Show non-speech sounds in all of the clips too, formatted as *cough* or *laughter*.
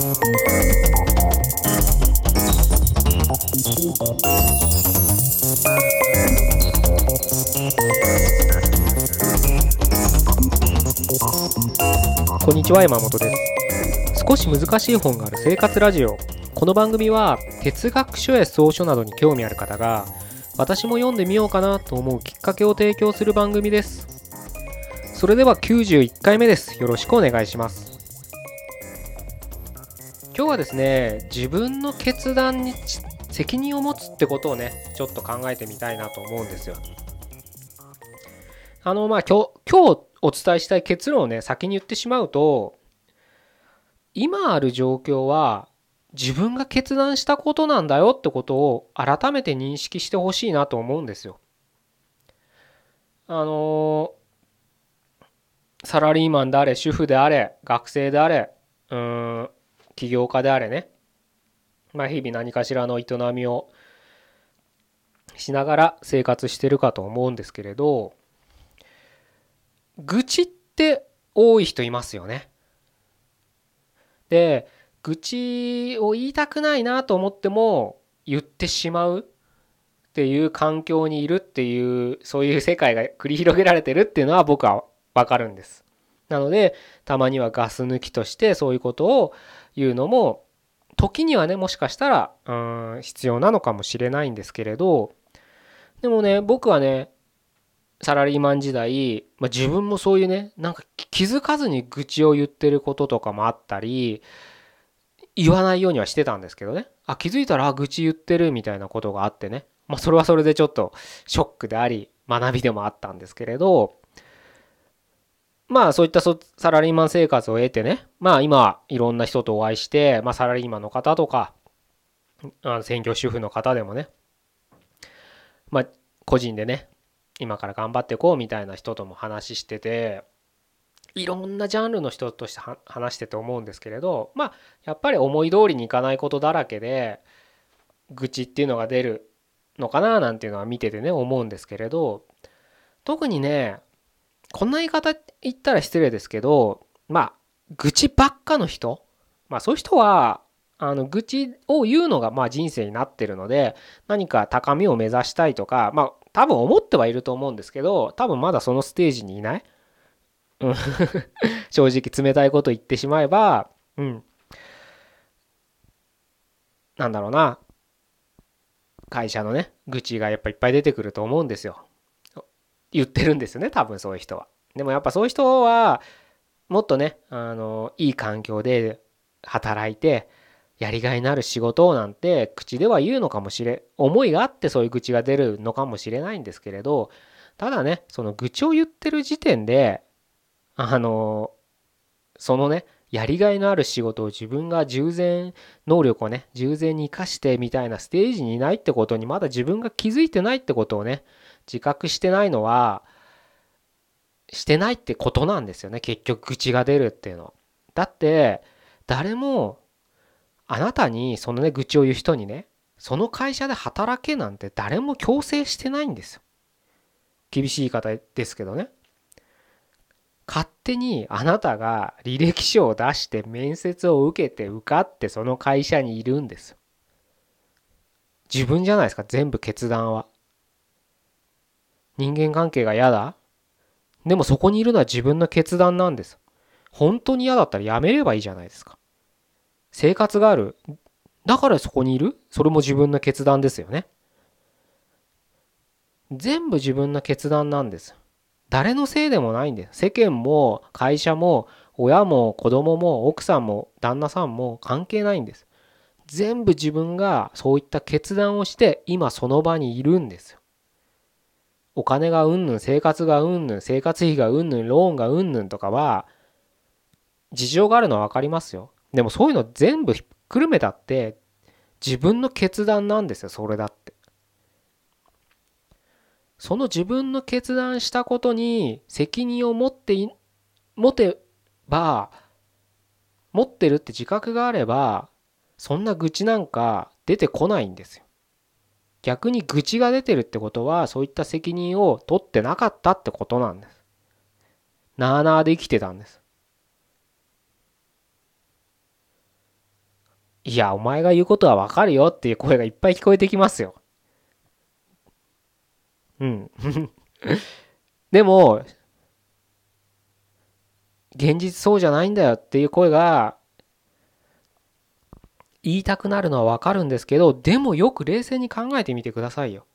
こんにちは山本です。少し難しい本がある生活ラジオ。この番組は哲学書や草書などに興味ある方が私も読んでみようかなと思うきっかけを提供する番組です。それでは91回目です。よろしくお願いします。今日はですね自分の決断に責任を持つってことをねちょっと考えてみたいなと思うんですよあのまあ今日今日お伝えしたい結論をね先に言ってしまうと今ある状況は自分が決断したことなんだよってことを改めて認識してほしいなと思うんですよ。あのサラリーマンであれ主婦であれ学生であれうん起業家であれねまあ日々何かしらの営みをしながら生活してるかと思うんですけれど愚痴って多い人いますよね。で愚痴を言いたくないなと思っても言ってしまうっていう環境にいるっていうそういう世界が繰り広げられてるっていうのは僕はわかるんです。なのでたまにはガス抜きとしてそういうことを言うのも時にはねもしかしたらうん必要なのかもしれないんですけれどでもね僕はねサラリーマン時代、まあ、自分もそういうねなんか気づかずに愚痴を言ってることとかもあったり言わないようにはしてたんですけどね。あ気づいたら愚痴言ってるみたいなことがあってね。まあそれはそれでちょっとショックであり学びでもあったんですけれどまあそういったサラリーマン生活を得てね。まあ今いろんな人とお会いして、まあ、サラリーマンの方とかあの専業主婦の方でもね。まあ個人でね今から頑張っていこうみたいな人とも話してていろんなジャンルの人として話してて思うんですけれどまあやっぱり思い通りにいかないことだらけで愚痴っていうのが出るのかななんていうのは見ててね思うんですけれど特にねこんな言い方言ったら失礼ですけどまあ愚痴ばっかの人まあそういう人はあの愚痴を言うのがまあ人生になってるので何か高みを目指したいとかまあ多分思ってはいると思うんですけど多分まだそのステージにいない、うん、*laughs* 正直冷たいこと言ってしまえばうん。なんだろうな。会社のね愚痴がやっぱいっぱい出てくると思うんですよ。言ってるんですよね多分そういう人は。でもやっぱそういう人はもっとねあのいい環境で働いてやりがいのある仕事をなんて口では言うのかもしれ思いがあってそういう愚痴が出るのかもしれないんですけれどただねその愚痴を言ってる時点であのそのねやりがいのある仕事を自分が従前能力をね従前に生かしてみたいなステージにいないってことにまだ自分が気づいてないってことをね自覚してないのはしてないってことなんですよね結局愚痴が出るっていうの。だって誰もあなたにそのね愚痴を言う人にねその会社で働けなんて誰も強制してないんですよ。厳しい言い方ですけどね。勝手にあなたが履歴書を出して面接を受けて受かってその会社にいるんですよ。自分じゃないですか全部決断は。人間関係が嫌だでもそこにいるのは自分の決断なんです。本当に嫌だったらやめればいいじゃないですか。生活がある。だからそこにいるそれも自分の決断ですよね。全部自分の決断なんです。誰のせいでもないんです。世間も会社も親も子供も奥さんも旦那さんも関係ないんです。全部自分がそういった決断をして今その場にいるんですよ。お金がうんぬん生活がうんぬん生活費がうんぬんローンがうんぬんとかは事情があるのは分かりますよ。でもそういうの全部ひっくるめたって自分の決断なんですよそれだってその自分の決断したことに責任を持って持てば持ってるって自覚があればそんな愚痴なんか出てこないんですよ逆に愚痴が出てるってことはそういった責任を取ってなかったってことなんですなあなあで生きてたんですいや、お前が言うことはわかるよっていう声がいっぱい聞こえてきますよ。うん。*laughs* でも、現実そうじゃないんだよっていう声が言いたくなるのはわかるんですけど、でもよく冷静に考えてみてくださいよ。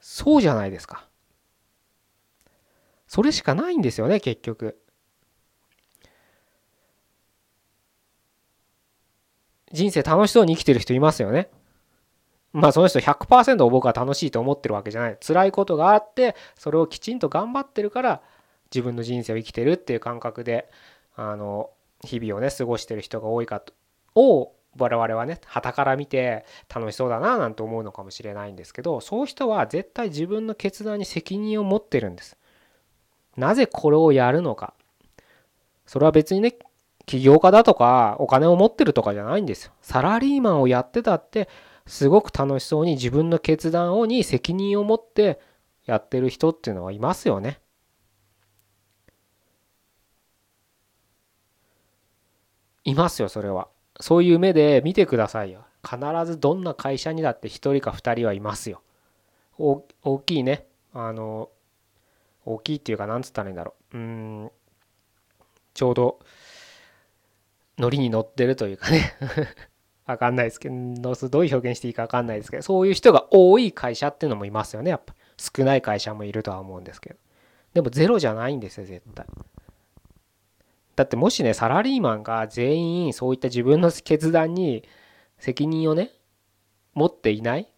そうじゃないですか。それしかないんですよね、結局。人生楽しそうに生きてる人いますよね。まあその人100%僕は楽しいと思ってるわけじゃない。辛いことがあってそれをきちんと頑張ってるから自分の人生を生きてるっていう感覚であの日々をね過ごしてる人が多いかとを我々はね傍から見て楽しそうだななんて思うのかもしれないんですけどそういう人は絶対自分の決断に責任を持ってるんです。なぜこれをやるのか。それは別にね起業家だとかお金を持ってるとかじゃないんですよ。サラリーマンをやってたってすごく楽しそうに自分の決断をに責任を持ってやってる人っていうのはいますよね。いますよそれは。そういう目で見てくださいよ。必ずどんな会社にだって1人か2人はいますよ。大きいね。あの大きいっていうかなんつったらいいんだろう。うんちょうどノリに乗ってるというかね *laughs* わかんないですけど、どういう表現していいかわかんないですけど、そういう人が多い会社っていうのもいますよね、やっぱ。少ない会社もいるとは思うんですけど。でもゼロじゃないんですよ、絶対。だってもしね、サラリーマンが全員そういった自分の決断に責任をね、持っていない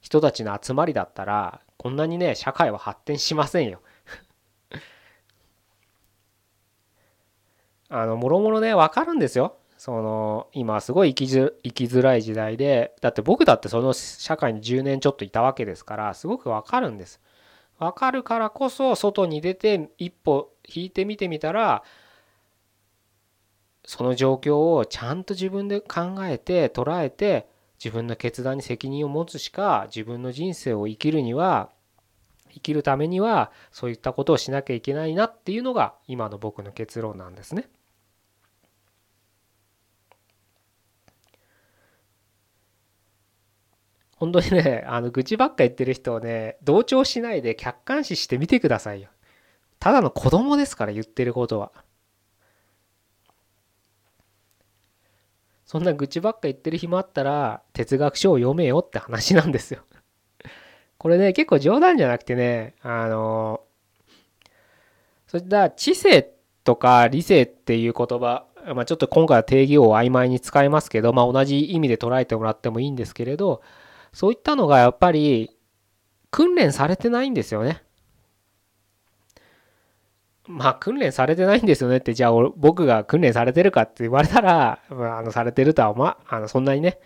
人たちの集まりだったら、こんなにね、社会は発展しませんよ。*laughs* あの、もろもろね、わかるんですよ。その、今すごい生きづ生きづらい時代で、だって僕だってその社会に10年ちょっといたわけですから、すごくわかるんです。わかるからこそ、外に出て一歩引いてみてみたら、その状況をちゃんと自分で考えて捉えて自分の決断に責任を持つしか自分の人生を生きるには生きるためにはそういったことをしなきゃいけないなっていうのが今の僕の結論なんですね。本当にね、あの愚痴ばっか言ってる人をね、同調しないで客観視してみてくださいよ。ただの子供ですから言ってることは。そんな愚痴ばっか言ってる暇あったら哲学書を読めよって話なんですよ *laughs* これね結構冗談じゃなくてねあのそういった知性とか理性っていう言葉まあ、ちょっと今回は定義を曖昧に使いますけど、まあ、同じ意味で捉えてもらってもいいんですけれどそういったのがやっぱり訓練されてないんですよね。まあ訓練されてないんですよねってじゃあ僕が訓練されてるかって言われたら、まあ、あのされてるとはまあのそんなにね。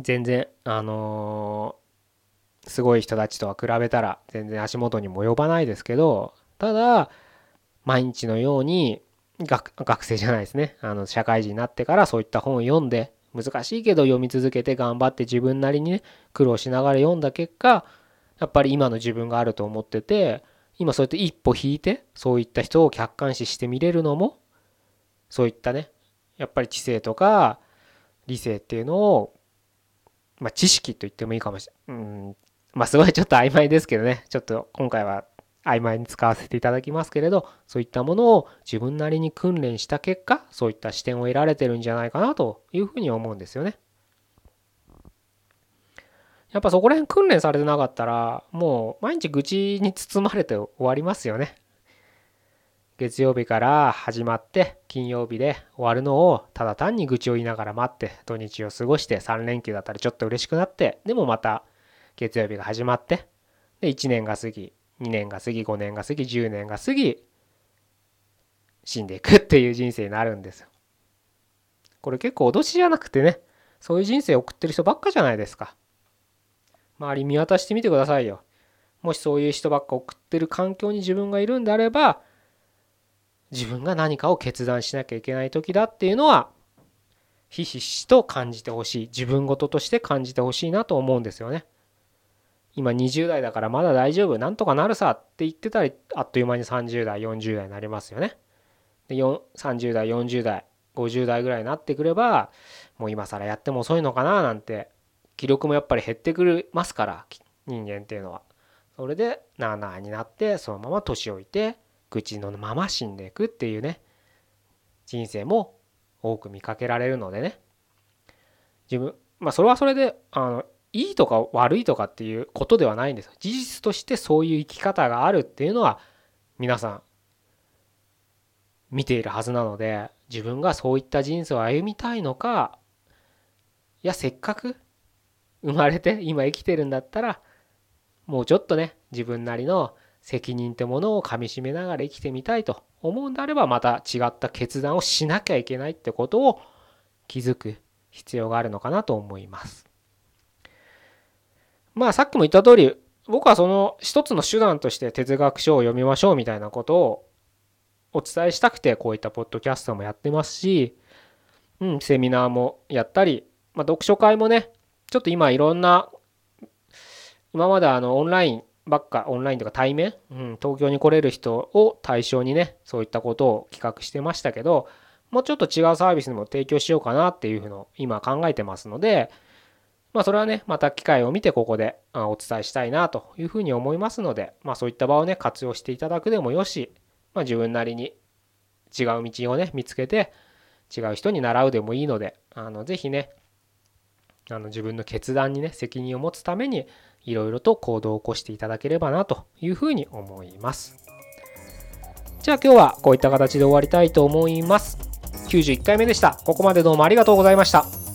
全然あのー、すごい人たちとは比べたら全然足元にも及ばないですけどただ毎日のように学学生じゃないですね。あの社会人になってからそういった本を読んで難しいけど読み続けて頑張って自分なりにね苦労しながら読んだ結果やっぱり今の自分があると思ってて今そうやって一歩引いてそういった人を客観視して見れるのもそういったねやっぱり知性とか理性っていうのをまあ知識と言ってもいいかもしれない。うんまあすごいちょっと曖昧ですけどねちょっと今回は曖昧に使わせていただきますけれどそういったものを自分なりに訓練した結果そういった視点を得られてるんじゃないかなというふうに思うんですよね。やっぱそこら辺訓練されてなかったらもう毎日愚痴に包まれて終わりますよね。月曜日から始まって金曜日で終わるのをただ単に愚痴を言いながら待って土日を過ごして3連休だったらちょっと嬉しくなってでもまた月曜日が始まってで1年が過ぎ2年が過ぎ5年が過ぎ10年が過ぎ死んでいくっていう人生になるんですよ。これ結構脅しじゃなくてねそういう人生を送ってる人ばっかじゃないですか。周り見渡してみてくださいよ。もしそういう人ばっか送ってる環境に自分がいるんであれば自分が何かを決断しなきゃいけない時だっていうのはひしひしと感じてほしい自分事として感じてほしいなと思うんですよね。今20代だからまだ大丈夫なんとかなるさって言ってたらあっという間に30代40代になりますよね。で30代40代50代ぐらいになってくればもう今更やっても遅いのかななんて気力もやっぱり減ってくるますから人間っていうのは。それでなあなあになってそのまま年老いて口のまま死んでいくっていうね。人生も多く見かけられるのでね。自分まあそれはそれであのいいとか悪いとかっていうことではないんです事実としてそういう生き方があるっていうのは皆さん見ているはずなので自分がそういった人生を歩みたいのかいやせっかく生まれて今生きてるんだったらもうちょっとね自分なりの責任ってものをかみしめながら生きてみたいと思うんであればまた違った決断をしなきゃいけないってことを気づく必要があるのかなと思います。まあさっきも言った通り僕はその一つの手段として哲学書を読みましょうみたいなことをお伝えしたくてこういったポッドキャストもやってますし、うん、セミナーもやったり、まあ、読書会もねちょっと今いろんな今まであのオンラインばっかオンラインとか対面、うん、東京に来れる人を対象にねそういったことを企画してましたけどもうちょっと違うサービスにも提供しようかなっていうふうの今考えてますのでまあそれはねまた機会を見てここでお伝えしたいなというふうに思いますのでまあそういった場をね活用していただくでもよし、まあ、自分なりに違う道をね見つけて違う人に習うでもいいのであのぜひねあの自分の決断にね責任を持つためにいろいろと行動を起こしていただければなというふうに思います。じゃあ今日はこういった形で終わりたいと思います。91回目でした。ここまでどうもありがとうございました。